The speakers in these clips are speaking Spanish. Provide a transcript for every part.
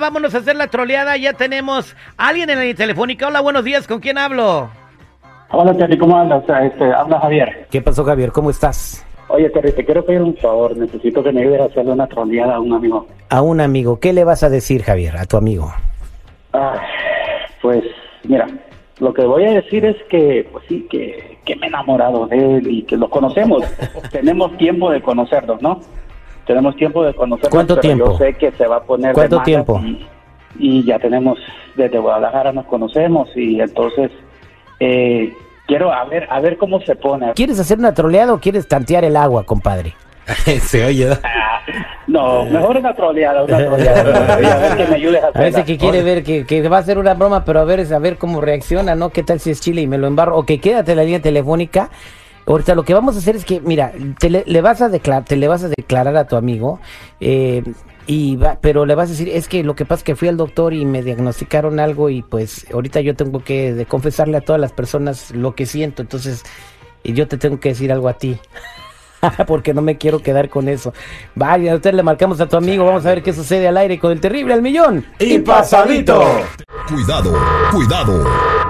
vámonos a hacer la troleada. Ya tenemos a alguien en la línea telefónica. Hola, buenos días. ¿Con quién hablo? Hola Terry, ¿cómo andas? Este, habla Javier. ¿Qué pasó, Javier? ¿Cómo estás? Oye Terry, te quiero pedir un favor. Necesito que me ayudes a hacerle una troleada a un amigo. A un amigo. ¿Qué le vas a decir, Javier, a tu amigo? Ah, pues, mira, lo que voy a decir es que, pues sí, que, que me he enamorado de él y que lo conocemos. Tenemos tiempo de conocernos, ¿no? Tenemos tiempo de conocernos. ¿Cuánto pero tiempo? Yo sé que se va a poner. ¿Cuánto tiempo? Y, y ya tenemos, desde Guadalajara nos conocemos y entonces eh, quiero a ver, a ver cómo se pone. ¿Quieres hacer una troleada o quieres tantear el agua, compadre? Se oye. No, mejor una troleada, una troleada. A ver que me ayudes a A veces que quiere ver que, que va a hacer una broma, pero a ver, a ver cómo reacciona, ¿no? ¿Qué tal si es Chile y me lo embarro? O que quédate en la línea telefónica. Ahorita lo que vamos a hacer es que, mira, te le, le vas a declarar, te le vas a declarar a tu amigo, eh, y va- pero le vas a decir, es que lo que pasa es que fui al doctor y me diagnosticaron algo y pues ahorita yo tengo que de confesarle a todas las personas lo que siento, entonces y yo te tengo que decir algo a ti. Porque no me quiero quedar con eso. Vaya, usted le marcamos a tu amigo, vamos a ver qué sucede al aire con el terrible al millón. Y pasadito. Cuidado, cuidado.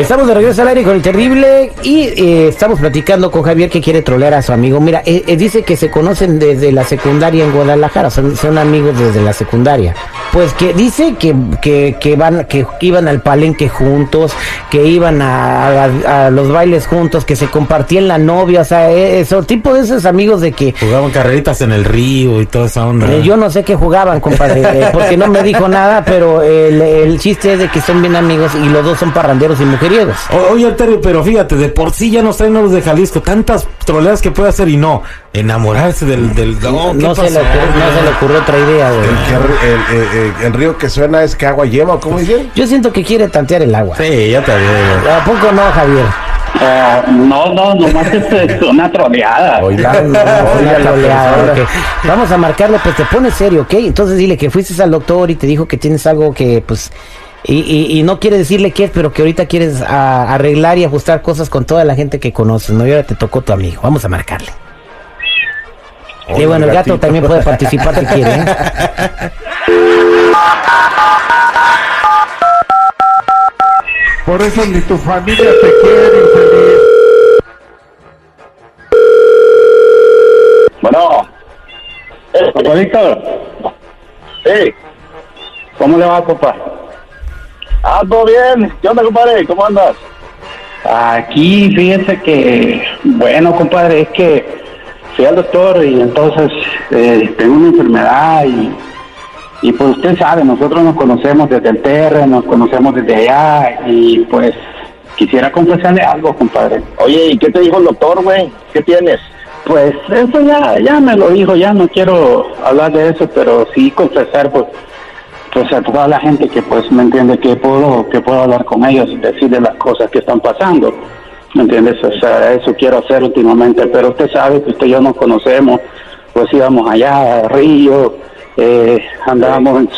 Estamos de regreso al aire con el terrible y eh, estamos platicando con Javier que quiere trolear a su amigo. Mira, eh, eh, dice que se conocen desde la secundaria en Guadalajara, son, son amigos desde la secundaria. Pues que dice que, que, que van, que iban al palenque juntos, que iban a, a- a los bailes juntos, que se compartían la novia, o sea, eso, tipo de esos amigos de que Jugaban carreritas en el río y toda esa onda. yo no sé qué jugaban, compadre, porque no me dijo nada, pero el, el chiste es de que son bien amigos y los dos son parranderos y O- Oye, Terry, pero fíjate, de por sí ya nos traen los de Jalisco, tantas troleadas que puede hacer y no, enamorarse del... del no, ¿qué no, se le ocurrió, no se le ocurrió otra idea, güey. El, que ri- el- el- el- el río que suena es que agua lleva, ¿o ¿cómo dicen? Yo siento que quiere tantear el agua. Sí, ya te digo. ¿A poco no, Javier? Ah, no, no, nomás es una troleada. Oiga, No, una troleada, persona. ok. Vamos a marcarle, pues te pones serio, ¿ok? Entonces dile que fuiste al doctor y te dijo que tienes algo que, pues, y, y- y no quiere decirle qué es, pero que ahorita quieres a- arreglar y ajustar cosas con toda la gente que conoces, ¿no? Y ahora te tocó tu amigo. Vamos a marcarle. y bueno, el gato también puede participar si quiere, ¿eh? Por eso ni tu familia te quiere, infeliz. Bueno. Papá Víctor. Sí. ¿Cómo le va, compa? Ah, todo bien. ¿Qué onda, compadre? ¿Cómo andas? Aquí, fíjese que, bueno, compadre, es que fui al doctor y entonces eh, tengo una enfermedad y, y pues usted sabe, nosotros nos conocemos desde el TR, nos conocemos desde allá y pues quisiera confesarle algo, compadre. Oye, ¿y qué te dijo el doctor, güey? ¿Qué tienes? Pues eso ya, ya me lo dijo, ya no quiero hablar de eso, pero sí confesar, pues, pues a toda la gente que pues me entiende que puedo, que puedo hablar con ellos y decirles las cosas que están pasando, ¿me entiendes? O sea, eso quiero hacer últimamente, pero usted sabe que usted y yo nos conocemos, pues íbamos allá a Río, eh, andábamos en,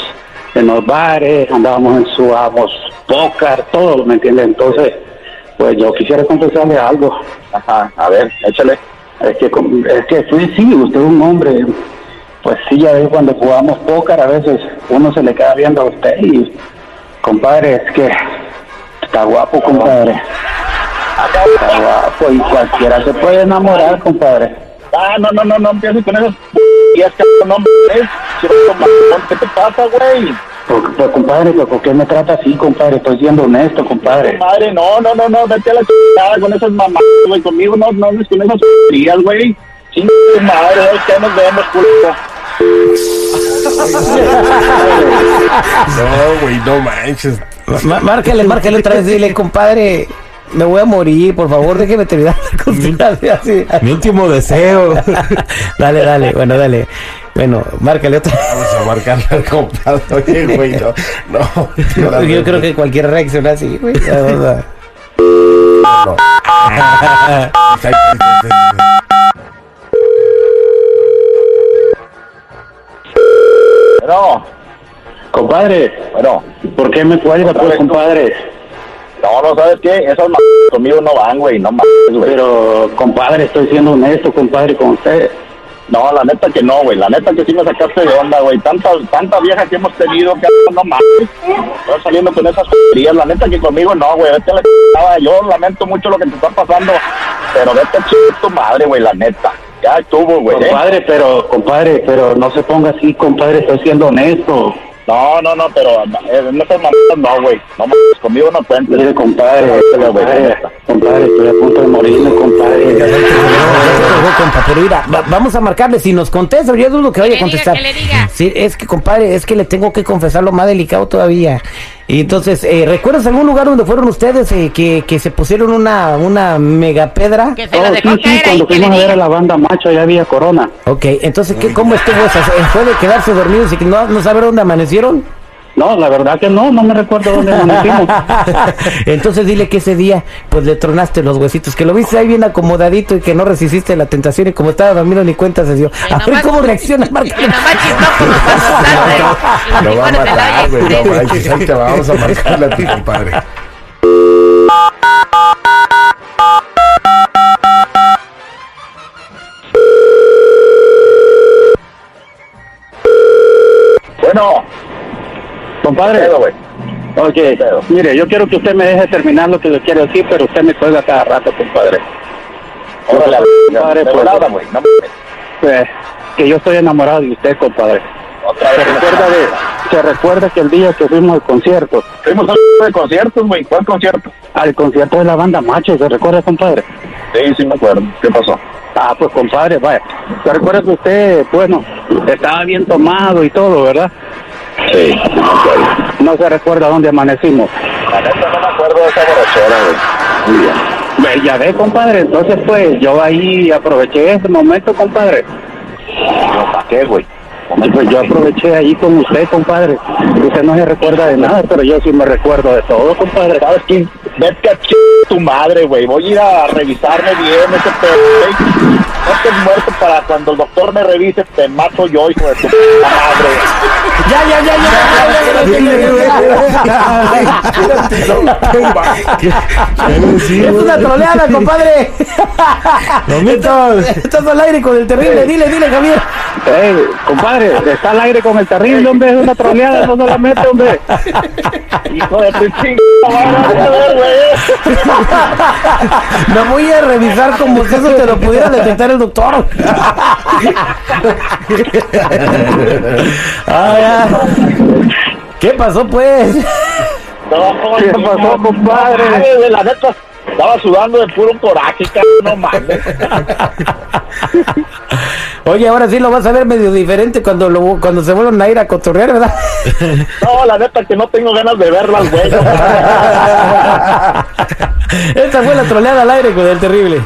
en los bares, andábamos en su amos pócar, todo, ¿me entiende? Entonces, pues yo quisiera confesarle algo. Ajá, a ver, échale. Es que, es que sí, sí, usted es un hombre, pues sí, ya ve cuando jugamos póker a veces uno se le queda viendo a usted y, compadre, es que está guapo, compadre. Está guapo y cualquiera se puede enamorar, compadre. Ah, no, no, no, no empieces con esas y es que no mamón, ¿Qué te pasa, güey? Pues, pues, compadre, pues, ¿por qué me trata así, compadre? Estoy siendo honesto, compadre. Madre, no, no, no, no, vete a la chingada con esas mamás, güey. Conmigo no, no con esas días, güey. Chinga tu madre, es que nos vemos, culo. No, güey, no manches. Ma- márcale, márcale otra vez, dile, compadre, me voy a morir, por favor, déjeme terminar la conspiración. Así, Mi último deseo. dale, dale, bueno, dale. Bueno, márcale otra vez. Vamos a marcarle al compadre. Oye, güey, no. No. Yo creo que cualquier reacción así, güey. vamos a- No. Pero, Compadre, bueno, ¿por qué me cuelga, pues, compadre? no, no, ¿sabes qué? Esas m conmigo no van, güey, no mames, güey. Pero, compadre, estoy siendo honesto, compadre, con usted. No, la neta que no, güey. La neta que sí me sacaste de onda, güey. Tanta, tanta vieja que hemos tenido que no mames. Estoy saliendo con esas frías. La neta que conmigo no, güey. Vete a la. Yo lamento mucho lo que te está pasando. Pero vete a tu madre, güey, la neta. Ya estuvo, güey. ¿eh? Compadre, pero, compadre, pero no se ponga así, compadre, estoy siendo honesto. No, no, no, pero eh, en esas mamadas no, güey. No mames, conmigo no cuentes. Mire, compadre, compadre, compadre, estoy a punto de morirme, compadre. Ya te colgó, compa, pero mira, va- vamos a marcarle. Si nos contesta, yo dudo que vaya a contestar. que le diga. Sí, es que, compadre, es que le tengo que confesar lo más delicado todavía. Y entonces, eh, ¿recuerdas algún lugar donde fueron ustedes eh, que, que se pusieron una, una mega pedra? Que se Oh, sí, sí, cuando fuimos a ver a la banda macho, ya había corona. Ok, entonces, ¿qué, ¿cómo estuvo eso? ¿Fue de quedarse dormidos y que no, no saber dónde amanecieron? No, la verdad que no, no me recuerdo dónde amanecimos. Entonces dile que ese día pues le tronaste los huesitos, que lo viste ahí bien acomodadito y que no resististe la tentación y como estaba dormido ni cuenta se dio. A ver nomás- cómo reacciona, Que Marca. nomás estás Lo va a matar, güey. No aire. manches, ahí te vamos a marcarle a ti, compadre. Bueno, Compadre, ok, mire, yo quiero que usted me deje terminar lo que le quiero decir, pero usted me cuelga cada rato, compadre. Órale, Compadre, de pues, volada, güey. No pues, que yo estoy enamorado de usted, compadre. Otra Se recuerda, de, se recuerda que el día que fuimos al concierto, Fuimos a un de conciertos, güey. ¿Cuál concierto? al concierto de la banda macho, ¿se recuerda, compadre? Sí, sí me acuerdo. ¿Qué pasó? Ah, pues compadre, vaya. Se recuerda que usted, bueno, estaba bien tomado y todo, ¿verdad? Sí. No se recuerda dónde amanecimos. No me acuerdo de esa borrachera, güey. Muy bien. Ya ve, compadre, entonces pues yo ahí aproveché ese momento, compadre. No, ¿Para qué, güey? Pues yo aproveché ahí con usted, compadre. Usted no se recuerda de nada, pero yo sí me recuerdo de todo, compadre. ¿Sabes qué? Vete a ch tu madre, güey. Voy a ir a revisarme bien ese pedo, güey. No estés muerto para cuando el doctor me revise, te mato yo, hijo de tu madre. Ya, ya, ya, ya, ya, Es una troleada, compadre. Estás al aire con el terrible. Dile, dile, Javier. Ey, compadre, está al aire con el terrible, hombre, es una troleada, no solamente, hombre. Hijo de tu chingada. Me voy a revisar como si eso te lo pudiera detectar el doctor. Ah. ¿Qué pasó, pues? No, ¿Qué no, pasó, no, compadre? no güey, la neta, estaba sudando de puro coraje, cabrón, no mames. Oye, ahora sí lo vas a ver medio diferente cuando lo, cuando se vuelvan a ir a cotorrear, ¿verdad? No, la neta que no tengo ganas de verlas, güey. no mames. Esta fue la troleada al aire con el terrible.